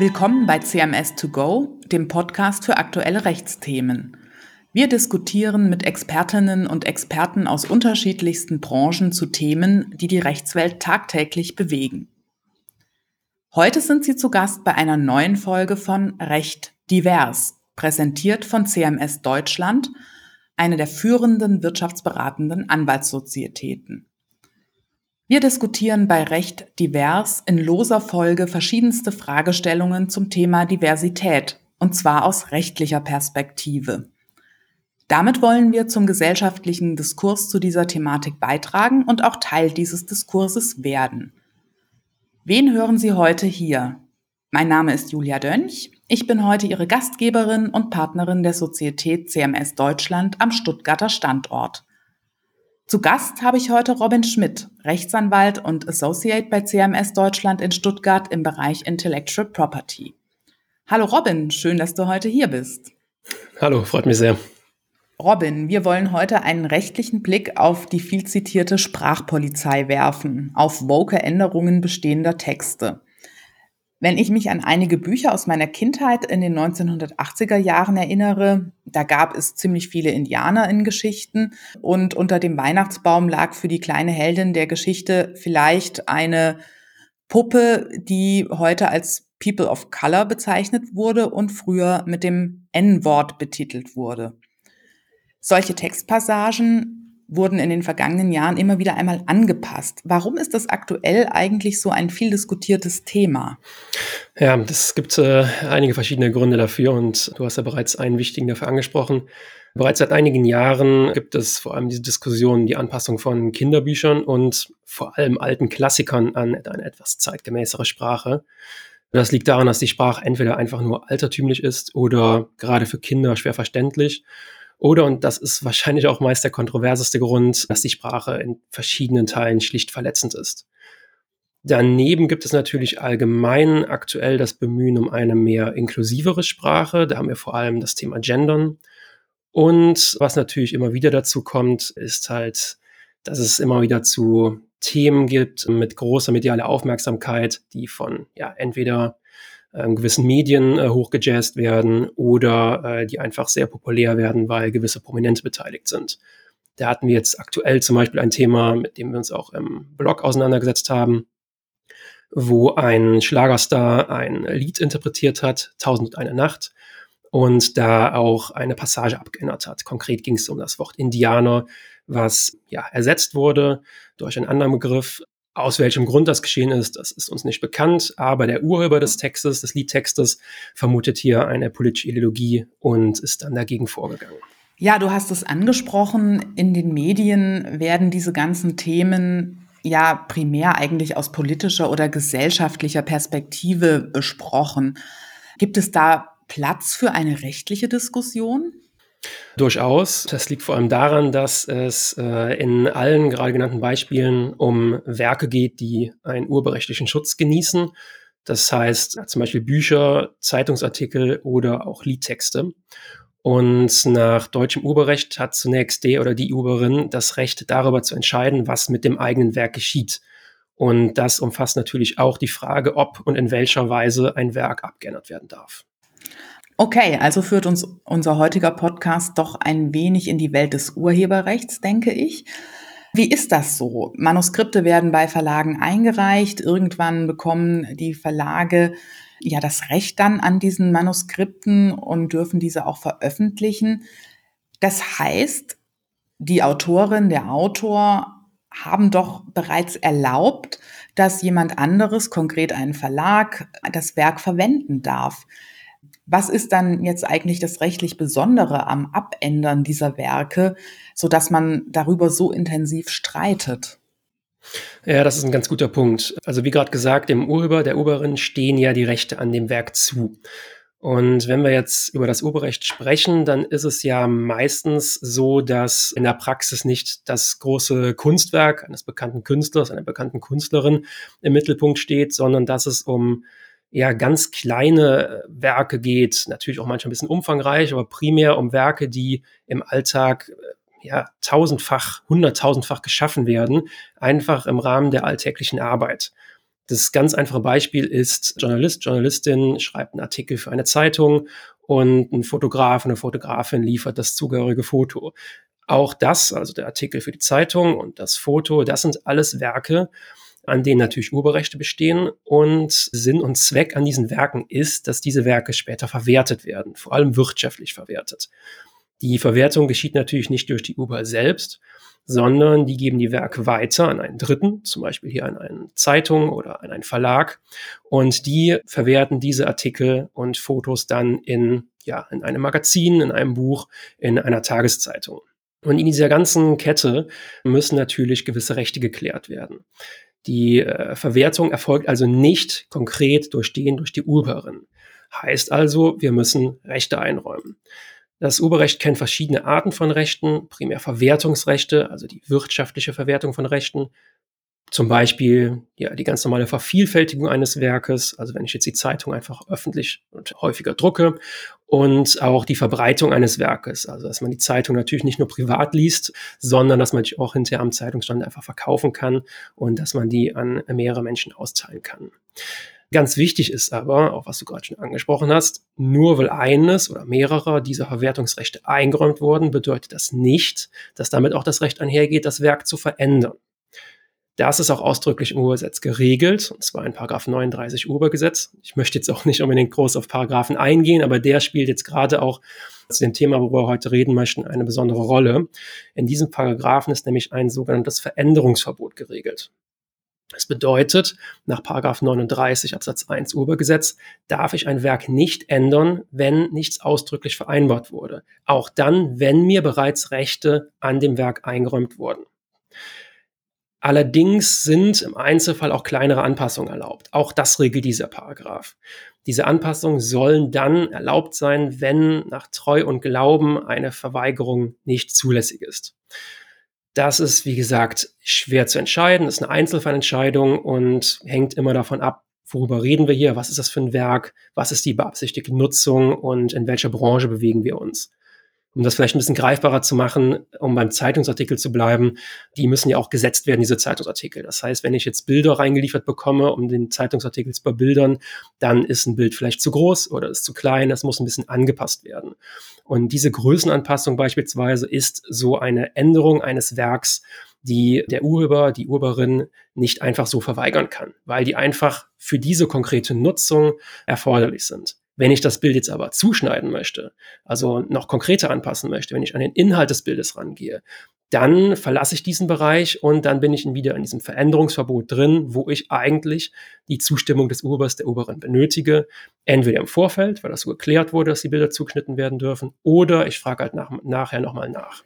Willkommen bei CMS 2 Go, dem Podcast für aktuelle Rechtsthemen. Wir diskutieren mit Expertinnen und Experten aus unterschiedlichsten Branchen zu Themen, die die Rechtswelt tagtäglich bewegen. Heute sind Sie zu Gast bei einer neuen Folge von Recht divers, präsentiert von CMS Deutschland, eine der führenden wirtschaftsberatenden Anwaltssozietäten. Wir diskutieren bei Recht divers in loser Folge verschiedenste Fragestellungen zum Thema Diversität, und zwar aus rechtlicher Perspektive. Damit wollen wir zum gesellschaftlichen Diskurs zu dieser Thematik beitragen und auch Teil dieses Diskurses werden. Wen hören Sie heute hier? Mein Name ist Julia Dönch. Ich bin heute Ihre Gastgeberin und Partnerin der Sozietät CMS Deutschland am Stuttgarter Standort. Zu Gast habe ich heute Robin Schmidt, Rechtsanwalt und Associate bei CMS Deutschland in Stuttgart im Bereich Intellectual Property. Hallo Robin, schön, dass du heute hier bist. Hallo, freut mich sehr. Robin, wir wollen heute einen rechtlichen Blick auf die viel zitierte Sprachpolizei werfen, auf woke Änderungen bestehender Texte. Wenn ich mich an einige Bücher aus meiner Kindheit in den 1980er Jahren erinnere, da gab es ziemlich viele Indianer in Geschichten und unter dem Weihnachtsbaum lag für die kleine Heldin der Geschichte vielleicht eine Puppe, die heute als People of Color bezeichnet wurde und früher mit dem N-Wort betitelt wurde. Solche Textpassagen wurden in den vergangenen Jahren immer wieder einmal angepasst. Warum ist das aktuell eigentlich so ein viel diskutiertes Thema? Ja, es gibt äh, einige verschiedene Gründe dafür und du hast ja bereits einen wichtigen dafür angesprochen. Bereits seit einigen Jahren gibt es vor allem diese Diskussion, die Anpassung von Kinderbüchern und vor allem alten Klassikern an eine etwas zeitgemäßere Sprache. Das liegt daran, dass die Sprache entweder einfach nur altertümlich ist oder gerade für Kinder schwer verständlich oder, und das ist wahrscheinlich auch meist der kontroverseste Grund, dass die Sprache in verschiedenen Teilen schlicht verletzend ist. Daneben gibt es natürlich allgemein aktuell das Bemühen um eine mehr inklusivere Sprache. Da haben wir vor allem das Thema Gendern. Und was natürlich immer wieder dazu kommt, ist halt, dass es immer wieder zu Themen gibt mit großer medialer Aufmerksamkeit, die von ja entweder ähm, gewissen Medien äh, hochgejazzt werden oder äh, die einfach sehr populär werden, weil gewisse Prominente beteiligt sind. Da hatten wir jetzt aktuell zum Beispiel ein Thema, mit dem wir uns auch im Blog auseinandergesetzt haben, wo ein Schlagerstar ein Lied interpretiert hat, Tausend und eine Nacht, und da auch eine Passage abgeändert hat. Konkret ging es um das Wort Indianer, was ja ersetzt wurde durch einen anderen Begriff, aus welchem Grund das geschehen ist, das ist uns nicht bekannt, aber der Urheber des Textes, des Liedtextes, vermutet hier eine politische Ideologie und ist dann dagegen vorgegangen. Ja, du hast es angesprochen, in den Medien werden diese ganzen Themen ja primär eigentlich aus politischer oder gesellschaftlicher Perspektive besprochen. Gibt es da Platz für eine rechtliche Diskussion? Durchaus. Das liegt vor allem daran, dass es äh, in allen gerade genannten Beispielen um Werke geht, die einen urheberrechtlichen Schutz genießen. Das heißt zum Beispiel Bücher, Zeitungsartikel oder auch Liedtexte. Und nach deutschem Urheberrecht hat zunächst der oder die Urheberin das Recht darüber zu entscheiden, was mit dem eigenen Werk geschieht. Und das umfasst natürlich auch die Frage, ob und in welcher Weise ein Werk abgeändert werden darf. Okay, also führt uns unser heutiger Podcast doch ein wenig in die Welt des Urheberrechts, denke ich. Wie ist das so? Manuskripte werden bei Verlagen eingereicht. Irgendwann bekommen die Verlage ja das Recht dann an diesen Manuskripten und dürfen diese auch veröffentlichen. Das heißt, die Autorin, der Autor haben doch bereits erlaubt, dass jemand anderes, konkret ein Verlag, das Werk verwenden darf. Was ist dann jetzt eigentlich das rechtlich Besondere am Abändern dieser Werke, so dass man darüber so intensiv streitet? Ja, das ist ein ganz guter Punkt. Also wie gerade gesagt, dem Urheber, der Urheberin stehen ja die Rechte an dem Werk zu. Und wenn wir jetzt über das Urheberrecht sprechen, dann ist es ja meistens so, dass in der Praxis nicht das große Kunstwerk eines bekannten Künstlers, einer bekannten Künstlerin im Mittelpunkt steht, sondern dass es um eher ganz kleine äh, Werke geht, natürlich auch manchmal ein bisschen umfangreich, aber primär um Werke, die im Alltag äh, ja tausendfach, hunderttausendfach geschaffen werden, einfach im Rahmen der alltäglichen Arbeit. Das ganz einfache Beispiel ist, Journalist, Journalistin schreibt einen Artikel für eine Zeitung und ein Fotograf, eine Fotografin liefert das zugehörige Foto. Auch das, also der Artikel für die Zeitung und das Foto, das sind alles Werke, an denen natürlich Urheberrechte bestehen und Sinn und Zweck an diesen Werken ist, dass diese Werke später verwertet werden, vor allem wirtschaftlich verwertet. Die Verwertung geschieht natürlich nicht durch die Uber selbst, sondern die geben die Werke weiter an einen Dritten, zum Beispiel hier an eine Zeitung oder an einen Verlag. Und die verwerten diese Artikel und Fotos dann in, ja, in einem Magazin, in einem Buch, in einer Tageszeitung. Und in dieser ganzen Kette müssen natürlich gewisse Rechte geklärt werden. Die äh, Verwertung erfolgt also nicht konkret durch den, durch die Urheberin. Heißt also, wir müssen Rechte einräumen. Das Urheberrecht kennt verschiedene Arten von Rechten, primär Verwertungsrechte, also die wirtschaftliche Verwertung von Rechten. Zum Beispiel ja, die ganz normale Vervielfältigung eines Werkes, also wenn ich jetzt die Zeitung einfach öffentlich und häufiger drucke und auch die Verbreitung eines Werkes, also dass man die Zeitung natürlich nicht nur privat liest, sondern dass man die auch hinterher am Zeitungsstand einfach verkaufen kann und dass man die an mehrere Menschen austeilen kann. Ganz wichtig ist aber, auch was du gerade schon angesprochen hast, nur weil eines oder mehrere dieser Verwertungsrechte eingeräumt wurden, bedeutet das nicht, dass damit auch das Recht einhergeht, das Werk zu verändern. Das ist auch ausdrücklich im Urgesetz geregelt, und zwar in Paragraph 39 Urgesetz. Ich möchte jetzt auch nicht unbedingt groß auf Paragraphen eingehen, aber der spielt jetzt gerade auch zu dem Thema, worüber wir heute reden möchten, eine besondere Rolle. In diesem Paragraphen ist nämlich ein sogenanntes Veränderungsverbot geregelt. Das bedeutet, nach 39 Absatz 1 Urhebergesetz darf ich ein Werk nicht ändern, wenn nichts ausdrücklich vereinbart wurde. Auch dann, wenn mir bereits Rechte an dem Werk eingeräumt wurden. Allerdings sind im Einzelfall auch kleinere Anpassungen erlaubt. Auch das regelt dieser Paragraph. Diese Anpassungen sollen dann erlaubt sein, wenn nach Treu und Glauben eine Verweigerung nicht zulässig ist. Das ist, wie gesagt, schwer zu entscheiden, das ist eine Einzelfallentscheidung und hängt immer davon ab, worüber reden wir hier, was ist das für ein Werk, was ist die beabsichtigte Nutzung und in welcher Branche bewegen wir uns um das vielleicht ein bisschen greifbarer zu machen, um beim Zeitungsartikel zu bleiben, die müssen ja auch gesetzt werden, diese Zeitungsartikel. Das heißt, wenn ich jetzt Bilder reingeliefert bekomme, um den Zeitungsartikel zu bebildern, dann ist ein Bild vielleicht zu groß oder ist zu klein, das muss ein bisschen angepasst werden. Und diese Größenanpassung beispielsweise ist so eine Änderung eines Werks, die der Urheber, die Urheberin nicht einfach so verweigern kann, weil die einfach für diese konkrete Nutzung erforderlich sind. Wenn ich das Bild jetzt aber zuschneiden möchte, also noch konkreter anpassen möchte, wenn ich an den Inhalt des Bildes rangehe, dann verlasse ich diesen Bereich und dann bin ich wieder in diesem Veränderungsverbot drin, wo ich eigentlich die Zustimmung des Urhebers, der Urheberin benötige. Entweder im Vorfeld, weil das so geklärt wurde, dass die Bilder zugeschnitten werden dürfen, oder ich frage halt nach, nachher nochmal nach.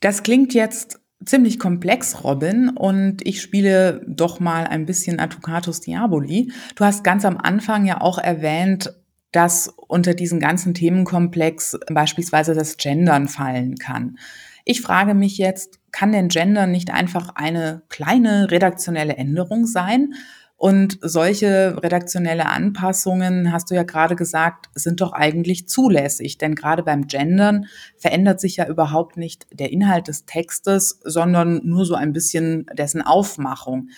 Das klingt jetzt ziemlich komplex, Robin, und ich spiele doch mal ein bisschen Advocatus Diaboli. Du hast ganz am Anfang ja auch erwähnt, dass unter diesen ganzen Themenkomplex beispielsweise das Gendern fallen kann. Ich frage mich jetzt, kann denn Gendern nicht einfach eine kleine redaktionelle Änderung sein? Und solche redaktionelle Anpassungen, hast du ja gerade gesagt, sind doch eigentlich zulässig. Denn gerade beim Gendern verändert sich ja überhaupt nicht der Inhalt des Textes, sondern nur so ein bisschen dessen Aufmachung.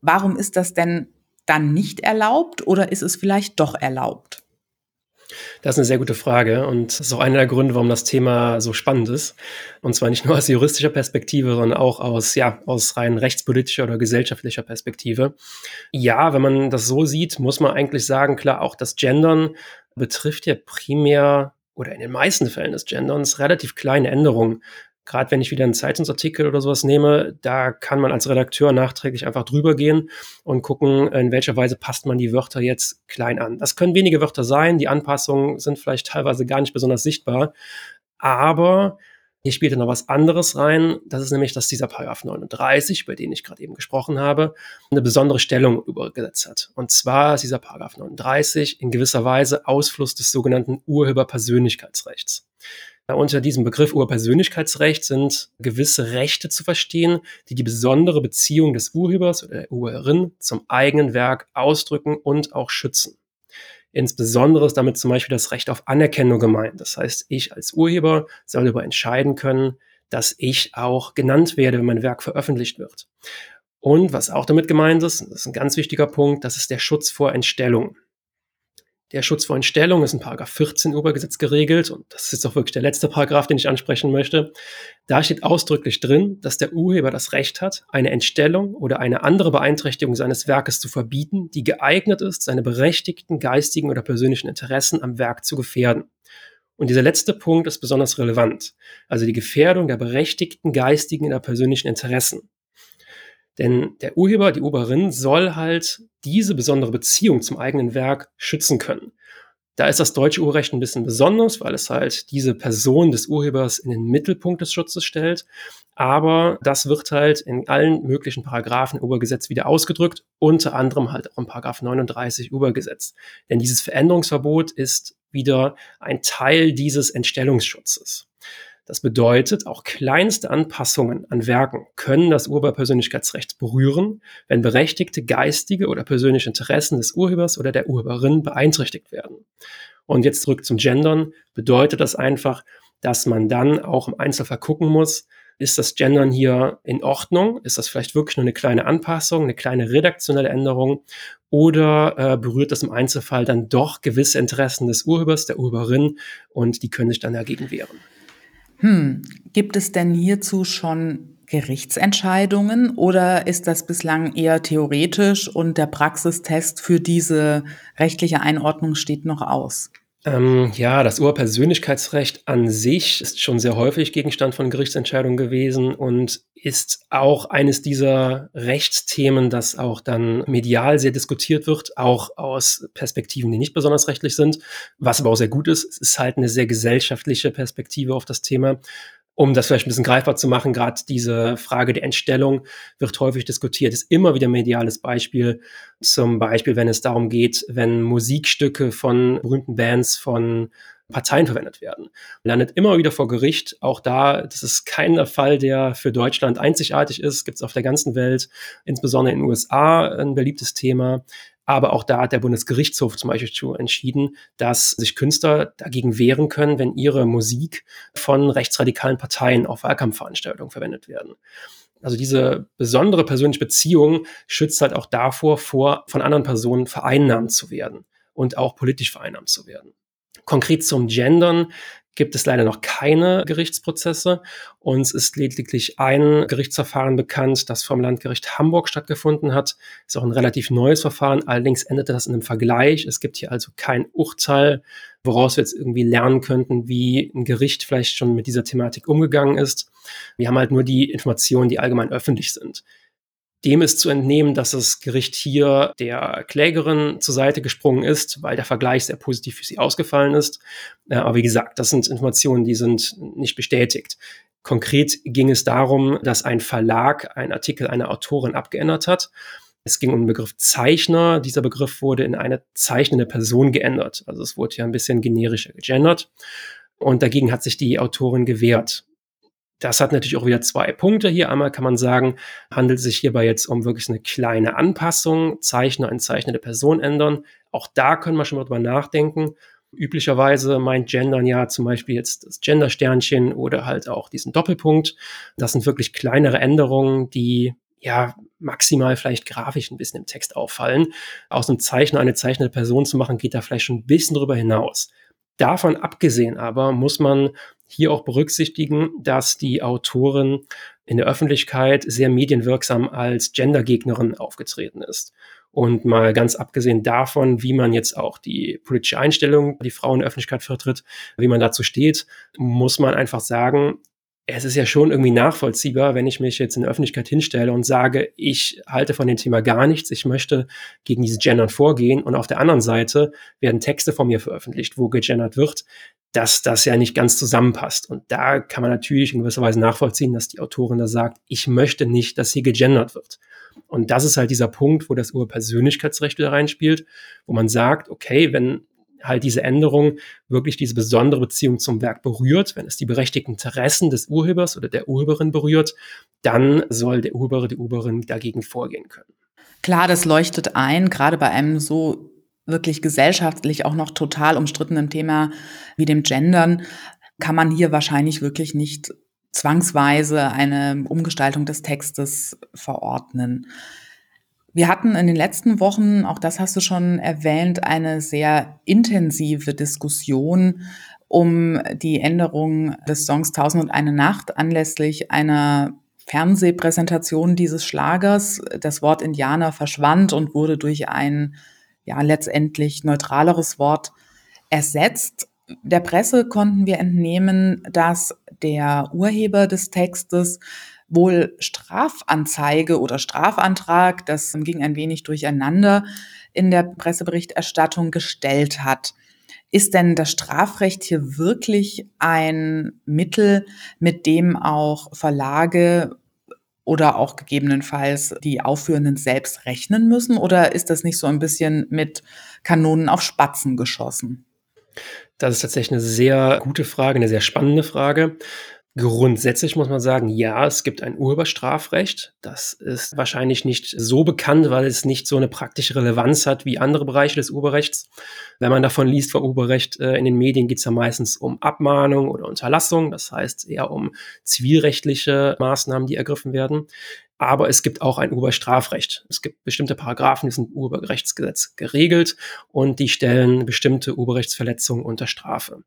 Warum ist das denn dann nicht erlaubt oder ist es vielleicht doch erlaubt? Das ist eine sehr gute Frage und das ist auch einer der Gründe, warum das Thema so spannend ist. Und zwar nicht nur aus juristischer Perspektive, sondern auch aus, ja, aus rein rechtspolitischer oder gesellschaftlicher Perspektive. Ja, wenn man das so sieht, muss man eigentlich sagen, klar, auch das Gendern betrifft ja primär oder in den meisten Fällen des Genderns relativ kleine Änderungen gerade wenn ich wieder einen Zeitungsartikel oder sowas nehme, da kann man als Redakteur nachträglich einfach drüber gehen und gucken, in welcher Weise passt man die Wörter jetzt klein an. Das können wenige Wörter sein, die Anpassungen sind vielleicht teilweise gar nicht besonders sichtbar, aber hier spielt noch was anderes rein. Das ist nämlich, dass dieser Paragraph 39, bei dem ich gerade eben gesprochen habe, eine besondere Stellung übergesetzt hat. Und zwar ist dieser Paragraph 39 in gewisser Weise Ausfluss des sogenannten Urheberpersönlichkeitsrechts. Unter diesem Begriff Urpersönlichkeitsrecht sind gewisse Rechte zu verstehen, die die besondere Beziehung des Urhebers oder der Urheberin zum eigenen Werk ausdrücken und auch schützen. Insbesondere ist damit zum Beispiel das Recht auf Anerkennung gemeint. Das heißt, ich als Urheber soll darüber entscheiden können, dass ich auch genannt werde, wenn mein Werk veröffentlicht wird. Und was auch damit gemeint ist, das ist ein ganz wichtiger Punkt, das ist der Schutz vor Entstellung. Der Schutz vor Entstellung ist in Paragraph 14 Urhebergesetz geregelt und das ist auch wirklich der letzte Paragraph, den ich ansprechen möchte. Da steht ausdrücklich drin, dass der Urheber das Recht hat, eine Entstellung oder eine andere Beeinträchtigung seines Werkes zu verbieten, die geeignet ist, seine berechtigten geistigen oder persönlichen Interessen am Werk zu gefährden. Und dieser letzte Punkt ist besonders relevant, also die Gefährdung der berechtigten geistigen oder persönlichen Interessen. Denn der Urheber, die Urheberin soll halt diese besondere Beziehung zum eigenen Werk schützen können. Da ist das deutsche Urheberrecht ein bisschen besonders, weil es halt diese Person des Urhebers in den Mittelpunkt des Schutzes stellt. Aber das wird halt in allen möglichen Paragraphen im Urhebergesetz wieder ausgedrückt, unter anderem halt auch im Paragraph 39 Urhebergesetz. Denn dieses Veränderungsverbot ist wieder ein Teil dieses Entstellungsschutzes. Das bedeutet, auch kleinste Anpassungen an Werken können das Urheberpersönlichkeitsrecht berühren, wenn berechtigte geistige oder persönliche Interessen des Urhebers oder der Urheberin beeinträchtigt werden. Und jetzt zurück zum Gendern, bedeutet das einfach, dass man dann auch im Einzelfall gucken muss, ist das Gendern hier in Ordnung? Ist das vielleicht wirklich nur eine kleine Anpassung, eine kleine redaktionelle Änderung? Oder äh, berührt das im Einzelfall dann doch gewisse Interessen des Urhebers, der Urheberin und die können sich dann dagegen wehren? Hm, gibt es denn hierzu schon Gerichtsentscheidungen oder ist das bislang eher theoretisch und der Praxistest für diese rechtliche Einordnung steht noch aus? Ähm, ja, das Urpersönlichkeitsrecht an sich ist schon sehr häufig Gegenstand von Gerichtsentscheidungen gewesen und ist auch eines dieser Rechtsthemen, das auch dann medial sehr diskutiert wird, auch aus Perspektiven, die nicht besonders rechtlich sind, was aber auch sehr gut ist. Es ist halt eine sehr gesellschaftliche Perspektive auf das Thema um das vielleicht ein bisschen greifbar zu machen, gerade diese Frage der Entstellung wird häufig diskutiert, ist immer wieder ein mediales Beispiel. Zum Beispiel, wenn es darum geht, wenn Musikstücke von berühmten Bands von Parteien verwendet werden. Landet immer wieder vor Gericht. Auch da, das ist kein Fall, der für Deutschland einzigartig ist, gibt es auf der ganzen Welt, insbesondere in den USA ein beliebtes Thema. Aber auch da hat der Bundesgerichtshof zum Beispiel zu entschieden, dass sich Künstler dagegen wehren können, wenn ihre Musik von rechtsradikalen Parteien auf Wahlkampfveranstaltungen verwendet werden. Also diese besondere persönliche Beziehung schützt halt auch davor, vor von anderen Personen vereinnahmt zu werden und auch politisch vereinnahmt zu werden. Konkret zum Gendern gibt es leider noch keine Gerichtsprozesse. Uns ist lediglich ein Gerichtsverfahren bekannt, das vom Landgericht Hamburg stattgefunden hat. Ist auch ein relativ neues Verfahren. Allerdings endete das in einem Vergleich. Es gibt hier also kein Urteil, woraus wir jetzt irgendwie lernen könnten, wie ein Gericht vielleicht schon mit dieser Thematik umgegangen ist. Wir haben halt nur die Informationen, die allgemein öffentlich sind. Dem ist zu entnehmen, dass das Gericht hier der Klägerin zur Seite gesprungen ist, weil der Vergleich sehr positiv für sie ausgefallen ist. Äh, aber wie gesagt, das sind Informationen, die sind nicht bestätigt. Konkret ging es darum, dass ein Verlag einen Artikel einer Autorin abgeändert hat. Es ging um den Begriff Zeichner. Dieser Begriff wurde in eine zeichnende Person geändert. Also es wurde ja ein bisschen generischer gegendert. Und dagegen hat sich die Autorin gewehrt. Das hat natürlich auch wieder zwei Punkte hier. Einmal kann man sagen, handelt es sich hierbei jetzt um wirklich eine kleine Anpassung, Zeichner in zeichnende Person ändern. Auch da können wir schon mal drüber nachdenken. Üblicherweise meint Gendern ja zum Beispiel jetzt das Gender-Sternchen oder halt auch diesen Doppelpunkt. Das sind wirklich kleinere Änderungen, die ja maximal vielleicht grafisch ein bisschen im Text auffallen. Aus einem Zeichner eine zeichnende Person zu machen, geht da vielleicht schon ein bisschen drüber hinaus. Davon abgesehen aber muss man hier auch berücksichtigen, dass die Autorin in der Öffentlichkeit sehr medienwirksam als Gendergegnerin aufgetreten ist. Und mal ganz abgesehen davon, wie man jetzt auch die politische Einstellung, die Frauen in der Öffentlichkeit vertritt, wie man dazu steht, muss man einfach sagen, es ist ja schon irgendwie nachvollziehbar, wenn ich mich jetzt in der Öffentlichkeit hinstelle und sage, ich halte von dem Thema gar nichts, ich möchte gegen diese Gendern vorgehen und auf der anderen Seite werden Texte von mir veröffentlicht, wo gegendert wird, dass das ja nicht ganz zusammenpasst. Und da kann man natürlich in gewisser Weise nachvollziehen, dass die Autorin da sagt, ich möchte nicht, dass hier gegendert wird. Und das ist halt dieser Punkt, wo das Urpersönlichkeitsrecht wieder reinspielt, wo man sagt, okay, wenn halt diese Änderung wirklich diese besondere Beziehung zum Werk berührt, wenn es die berechtigten Interessen des Urhebers oder der Urheberin berührt, dann soll der Urheber, die Urheberin dagegen vorgehen können. Klar, das leuchtet ein, gerade bei einem so wirklich gesellschaftlich auch noch total umstrittenen Thema wie dem Gendern kann man hier wahrscheinlich wirklich nicht zwangsweise eine Umgestaltung des Textes verordnen. Wir hatten in den letzten Wochen, auch das hast du schon erwähnt, eine sehr intensive Diskussion um die Änderung des Songs Tausend und eine Nacht anlässlich einer Fernsehpräsentation dieses Schlagers. Das Wort Indianer verschwand und wurde durch ein ja letztendlich neutraleres Wort ersetzt. Der Presse konnten wir entnehmen, dass der Urheber des Textes wohl Strafanzeige oder Strafantrag, das ging ein wenig durcheinander, in der Presseberichterstattung gestellt hat. Ist denn das Strafrecht hier wirklich ein Mittel, mit dem auch Verlage oder auch gegebenenfalls die Aufführenden selbst rechnen müssen? Oder ist das nicht so ein bisschen mit Kanonen auf Spatzen geschossen? Das ist tatsächlich eine sehr gute Frage, eine sehr spannende Frage. Grundsätzlich muss man sagen, ja, es gibt ein Urheberstrafrecht. Das ist wahrscheinlich nicht so bekannt, weil es nicht so eine praktische Relevanz hat wie andere Bereiche des Urheberrechts. Wenn man davon liest vom Urheberrecht äh, in den Medien, geht es ja meistens um Abmahnung oder Unterlassung. Das heißt eher um zivilrechtliche Maßnahmen, die ergriffen werden. Aber es gibt auch ein Urheberstrafrecht. Es gibt bestimmte Paragraphen, die sind im Urheberrechtsgesetz geregelt und die stellen bestimmte Urheberrechtsverletzungen unter Strafe.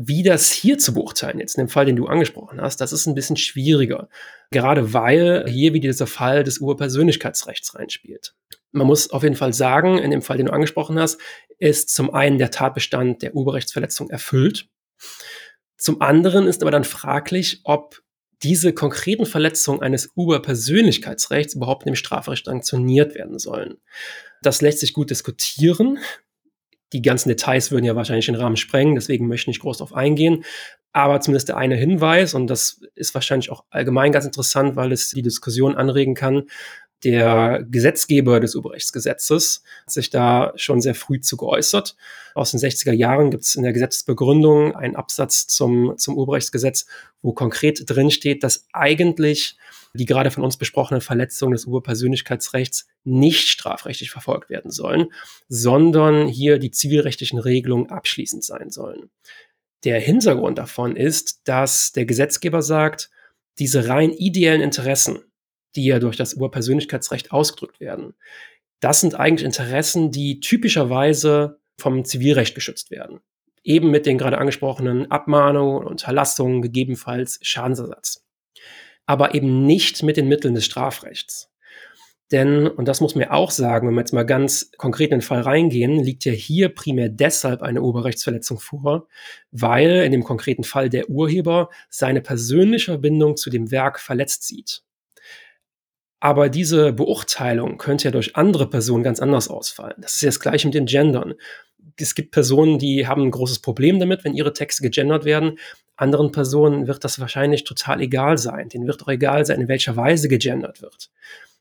Wie das hier zu beurteilen, jetzt in dem Fall, den du angesprochen hast, das ist ein bisschen schwieriger. Gerade weil hier wieder dieser Fall des Urpersönlichkeitsrechts reinspielt. Man muss auf jeden Fall sagen, in dem Fall, den du angesprochen hast, ist zum einen der Tatbestand der Urheberrechtsverletzung erfüllt. Zum anderen ist aber dann fraglich, ob diese konkreten Verletzungen eines Urpersönlichkeitsrechts überhaupt dem Strafrecht sanktioniert werden sollen. Das lässt sich gut diskutieren die ganzen Details würden ja wahrscheinlich den Rahmen sprengen, deswegen möchte ich nicht groß darauf eingehen. Aber zumindest der eine Hinweis, und das ist wahrscheinlich auch allgemein ganz interessant, weil es die Diskussion anregen kann, der Gesetzgeber des Urheberrechtsgesetzes hat sich da schon sehr früh zu geäußert. Aus den 60er Jahren gibt es in der Gesetzesbegründung einen Absatz zum, zum Urheberrechtsgesetz, wo konkret drin steht, dass eigentlich die gerade von uns besprochenen Verletzungen des Urpersönlichkeitsrechts nicht strafrechtlich verfolgt werden sollen, sondern hier die zivilrechtlichen Regelungen abschließend sein sollen. Der Hintergrund davon ist, dass der Gesetzgeber sagt, diese rein ideellen Interessen, die ja durch das Urpersönlichkeitsrecht ausgedrückt werden, das sind eigentlich Interessen, die typischerweise vom Zivilrecht geschützt werden. Eben mit den gerade angesprochenen Abmahnungen Unterlassungen, gegebenenfalls Schadensersatz aber eben nicht mit den Mitteln des Strafrechts. Denn, und das muss man auch sagen, wenn wir jetzt mal ganz konkret in den Fall reingehen, liegt ja hier primär deshalb eine Urheberrechtsverletzung vor, weil in dem konkreten Fall der Urheber seine persönliche Verbindung zu dem Werk verletzt sieht. Aber diese Beurteilung könnte ja durch andere Personen ganz anders ausfallen. Das ist ja das gleiche mit den Gendern. Es gibt Personen, die haben ein großes Problem damit, wenn ihre Texte gegendert werden. Anderen Personen wird das wahrscheinlich total egal sein. Denen wird auch egal sein, in welcher Weise gegendert wird.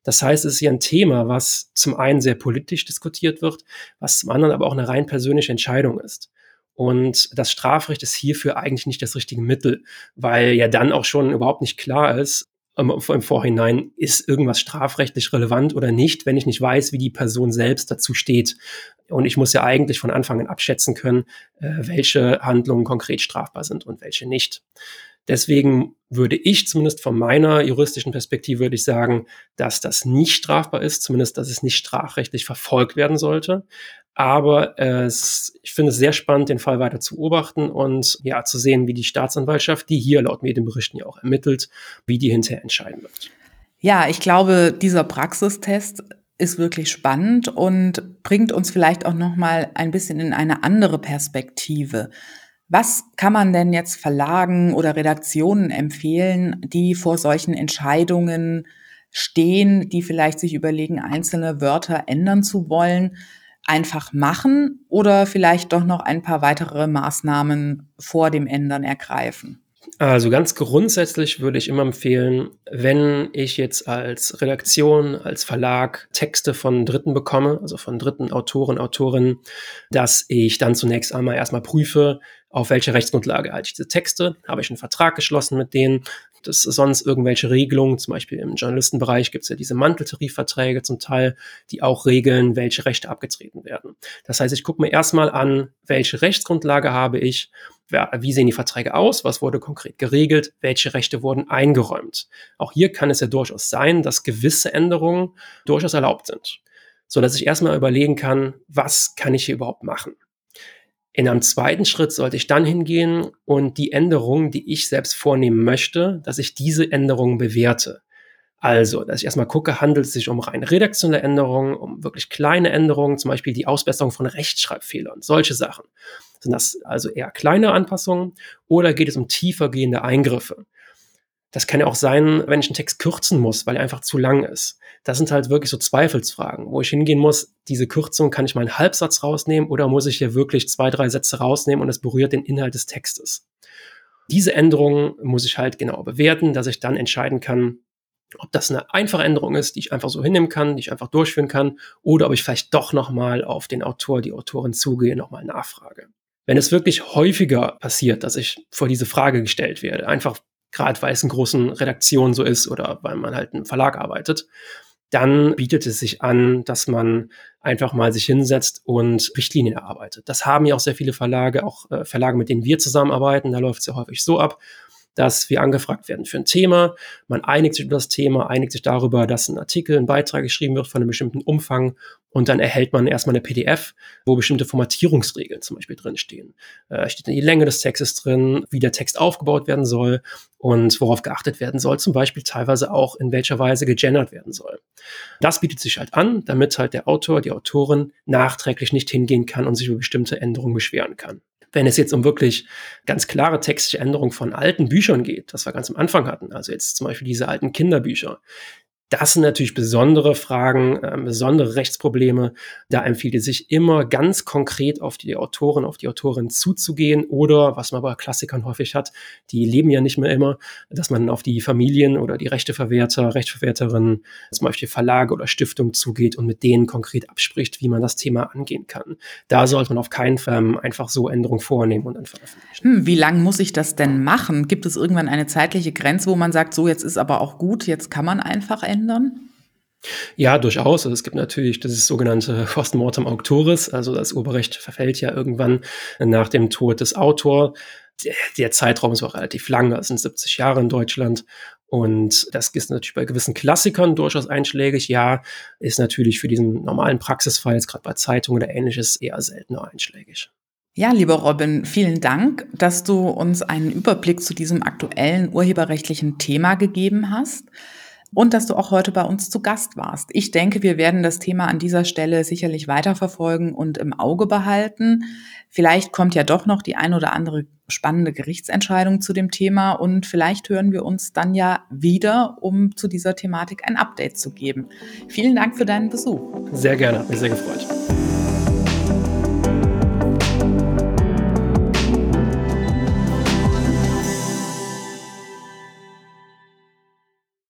Das heißt, es ist ja ein Thema, was zum einen sehr politisch diskutiert wird, was zum anderen aber auch eine rein persönliche Entscheidung ist. Und das Strafrecht ist hierfür eigentlich nicht das richtige Mittel, weil ja dann auch schon überhaupt nicht klar ist, im Vorhinein, ist irgendwas strafrechtlich relevant oder nicht, wenn ich nicht weiß, wie die Person selbst dazu steht. Und ich muss ja eigentlich von Anfang an abschätzen können, äh, welche Handlungen konkret strafbar sind und welche nicht. Deswegen würde ich zumindest von meiner juristischen Perspektive würde ich sagen, dass das nicht strafbar ist, zumindest, dass es nicht strafrechtlich verfolgt werden sollte. Aber es, ich finde es sehr spannend, den Fall weiter zu beobachten und ja, zu sehen, wie die Staatsanwaltschaft, die hier laut Medienberichten ja auch ermittelt, wie die hinterher entscheiden wird. Ja, ich glaube, dieser Praxistest ist wirklich spannend und bringt uns vielleicht auch noch mal ein bisschen in eine andere Perspektive. Was kann man denn jetzt Verlagen oder Redaktionen empfehlen, die vor solchen Entscheidungen stehen, die vielleicht sich überlegen, einzelne Wörter ändern zu wollen? Einfach machen oder vielleicht doch noch ein paar weitere Maßnahmen vor dem Ändern ergreifen? Also ganz grundsätzlich würde ich immer empfehlen, wenn ich jetzt als Redaktion, als Verlag Texte von Dritten bekomme, also von dritten Autoren, Autorinnen, dass ich dann zunächst einmal erstmal prüfe, auf welche Rechtsgrundlage halte ich diese Texte, habe ich einen Vertrag geschlossen mit denen, dass sonst irgendwelche Regelungen, zum Beispiel im Journalistenbereich gibt es ja diese Manteltarifverträge zum Teil, die auch regeln, welche Rechte abgetreten werden. Das heißt, ich gucke mir erstmal an, welche Rechtsgrundlage habe ich wie sehen die Verträge aus, was wurde konkret geregelt, welche Rechte wurden eingeräumt. Auch hier kann es ja durchaus sein, dass gewisse Änderungen durchaus erlaubt sind, so dass ich erstmal überlegen kann, was kann ich hier überhaupt machen. In einem zweiten Schritt sollte ich dann hingehen und die Änderungen, die ich selbst vornehmen möchte, dass ich diese Änderungen bewerte. Also, dass ich erstmal gucke, handelt es sich um rein redaktionelle Änderungen, um wirklich kleine Änderungen, zum Beispiel die Ausbesserung von Rechtschreibfehlern, solche Sachen. Sind das also eher kleine Anpassungen oder geht es um tiefergehende Eingriffe? Das kann ja auch sein, wenn ich einen Text kürzen muss, weil er einfach zu lang ist. Das sind halt wirklich so Zweifelsfragen, wo ich hingehen muss, diese Kürzung, kann ich mal einen Halbsatz rausnehmen oder muss ich hier wirklich zwei, drei Sätze rausnehmen und es berührt den Inhalt des Textes. Diese Änderungen muss ich halt genau bewerten, dass ich dann entscheiden kann, ob das eine einfache Änderung ist, die ich einfach so hinnehmen kann, die ich einfach durchführen kann, oder ob ich vielleicht doch nochmal auf den Autor, die Autorin zugehe, nochmal nachfrage. Wenn es wirklich häufiger passiert, dass ich vor diese Frage gestellt werde, einfach gerade weil es in großen Redaktionen so ist oder weil man halt im Verlag arbeitet, dann bietet es sich an, dass man einfach mal sich hinsetzt und Richtlinien erarbeitet. Das haben ja auch sehr viele Verlage, auch äh, Verlage, mit denen wir zusammenarbeiten. Da läuft es ja häufig so ab, dass wir angefragt werden für ein Thema. Man einigt sich über das Thema, einigt sich darüber, dass ein Artikel, ein Beitrag geschrieben wird von einem bestimmten Umfang und dann erhält man erstmal eine PDF, wo bestimmte Formatierungsregeln zum Beispiel drinstehen. Äh, steht dann die Länge des Textes drin, wie der Text aufgebaut werden soll und worauf geachtet werden soll, zum Beispiel teilweise auch in welcher Weise gegendert werden soll. Das bietet sich halt an, damit halt der Autor, die Autorin nachträglich nicht hingehen kann und sich über bestimmte Änderungen beschweren kann. Wenn es jetzt um wirklich ganz klare textliche Änderungen von alten Büchern geht, das wir ganz am Anfang hatten, also jetzt zum Beispiel diese alten Kinderbücher, das sind natürlich besondere Fragen, äh, besondere Rechtsprobleme. Da empfiehlt es sich immer ganz konkret auf die Autorin, auf die Autorin zuzugehen oder, was man bei Klassikern häufig hat, die leben ja nicht mehr immer, dass man auf die Familien oder die Rechteverwerter, Rechtsverwerterinnen, zum Beispiel Verlage oder Stiftungen zugeht und mit denen konkret abspricht, wie man das Thema angehen kann. Da sollte man auf keinen Fall einfach so Änderungen vornehmen und dann veröffentlichen. Hm, wie lang muss ich das denn machen? Gibt es irgendwann eine zeitliche Grenze, wo man sagt, so jetzt ist aber auch gut, jetzt kann man einfach ändern? Verändern? Ja, durchaus. Also es gibt natürlich das sogenannte Postmortem Auctoris, also das Urheberrecht verfällt ja irgendwann nach dem Tod des Autors. Der, der Zeitraum ist auch relativ lang, das sind 70 Jahre in Deutschland. Und das ist natürlich bei gewissen Klassikern durchaus einschlägig. Ja, ist natürlich für diesen normalen Praxisfall, jetzt gerade bei Zeitungen oder ähnliches, eher seltener einschlägig. Ja, lieber Robin, vielen Dank, dass du uns einen Überblick zu diesem aktuellen urheberrechtlichen Thema gegeben hast und dass du auch heute bei uns zu Gast warst. Ich denke, wir werden das Thema an dieser Stelle sicherlich weiterverfolgen und im Auge behalten. Vielleicht kommt ja doch noch die ein oder andere spannende Gerichtsentscheidung zu dem Thema und vielleicht hören wir uns dann ja wieder, um zu dieser Thematik ein Update zu geben. Vielen Dank für deinen Besuch. Sehr gerne, hat mich sehr gefreut.